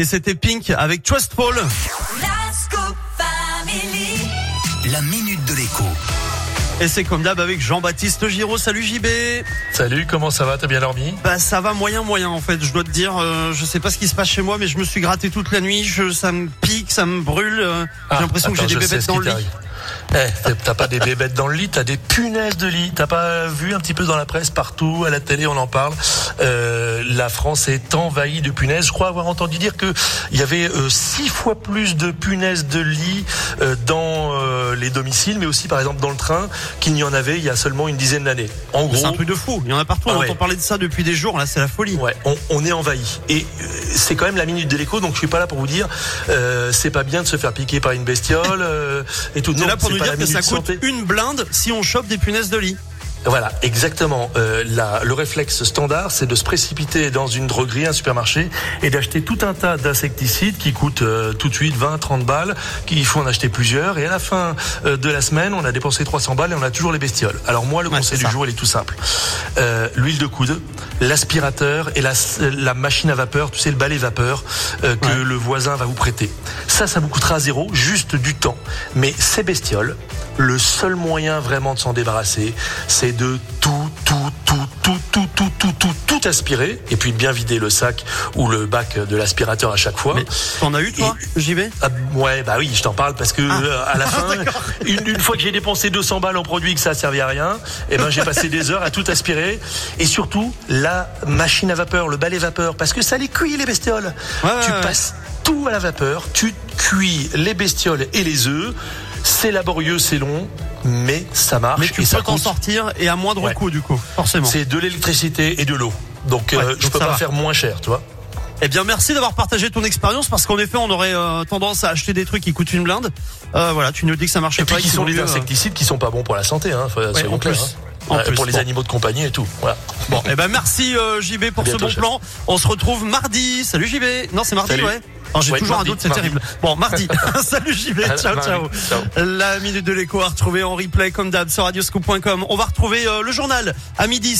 Et c'était Pink avec Trustful. La minute de l'écho. Et c'est comme d'hab avec Jean-Baptiste Giraud. Salut JB. Salut, comment ça va? T'as bien dormi? Bah ça va moyen moyen en fait. Je dois te dire, euh, je sais pas ce qui se passe chez moi, mais je me suis gratté toute la nuit. Je, ça me pique, ça me brûle. euh, Ah, J'ai l'impression que j'ai des bébêtes dans le lit. Eh, t'as pas des bébêtes dans le lit, t'as des punaises de lit. T'as pas vu un petit peu dans la presse partout, à la télé, on en parle. Euh, la France est envahie de punaises. Je crois avoir entendu dire que il y avait euh, six fois plus de punaises de lit euh, dans euh, les domiciles, mais aussi par exemple dans le train, qu'il n'y en avait il y a seulement une dizaine d'années. En C'est un gros, truc de fou. Il y en a partout. Ah on ouais. entend parler de ça depuis des jours. Là, c'est la folie. Ouais, on, on est envahi. Et euh, c'est quand même la minute de l'écho, donc je suis pas là pour vous dire euh, c'est pas bien de se faire piquer par une bestiole euh, et tout. On est Non, là pour c'est nous dire que ça coûte santé. une blinde si on chope des punaises de lit. Voilà, exactement. Euh, la- le réflexe standard, c'est de se précipiter dans une droguerie, un supermarché, et d'acheter tout un tas d'insecticides qui coûtent euh, tout de suite 20, 30 balles, qu'il faut en acheter plusieurs, et à la fin euh, de la semaine, on a dépensé 300 balles et on a toujours les bestioles. Alors moi, le Ouais, conseil du ça. jour, il est tout simple. Euh, L'huile de coude, l'aspirateur et la, la machine à vapeur, tu sais, le balai vapeur euh, que Ouais. le voisin va vous prêter. Ça, ça vous coûtera zéro, juste du temps. Mais ces bestioles, le seul moyen vraiment de s'en débarrasser, c'est de tout, tout, tout, tout, tout, tout, tout, tout, aspirer, et puis bien vider le sac ou le bac de l'aspirateur à chaque fois. Mais t'en as eu toi, JB Ah, ouais, bah oui, je t'en parle parce que euh, à la fin, une, une fois que j'ai dépensé 200 balles en produit et que ça a servi à rien, eh ben j'ai passé des heures à tout aspirer et surtout la machine à vapeur, le balai vapeur, parce que ça les cuit les bestioles. Ouais, tu ouais, ouais. passes tout à la vapeur, tu cuis les bestioles et les œufs. C'est laborieux, c'est long, mais ça marche Mais tu et peux t'en sortir et à moindre Ouais. coût du coup, forcément. C'est de l'électricité et de l'eau. Donc, euh, Ouais, je donc peux pas va. faire moins cher, tu vois. Eh bien, merci d'avoir partagé ton expérience parce qu'en effet, on aurait euh, tendance à acheter des trucs qui coûtent une blinde. Euh, voilà, tu nous dis que ça Et puis pas. qui sont mieux, euh, insecticides qui sont pas bons pour la santé, hein, faut- en clairs, plus. hein. En Ouais, plus, pour les bon. animaux de compagnie et tout. Voilà. Bon, eh ben merci euh, JB pour ce bon chef. plan. On se retrouve mardi. Salut JB. Non, c'est mardi, Salut. ouais. Alors, J'ai Ouais, toujours mardi, un doute, c'est terrible. Bon, mardi. Salut JB. À Ciao, mardi. ciao. Ciao. La minute de l'écho à retrouver en replay comme d'hab sur radioscoop.com. On va retrouver euh, le journal à midi.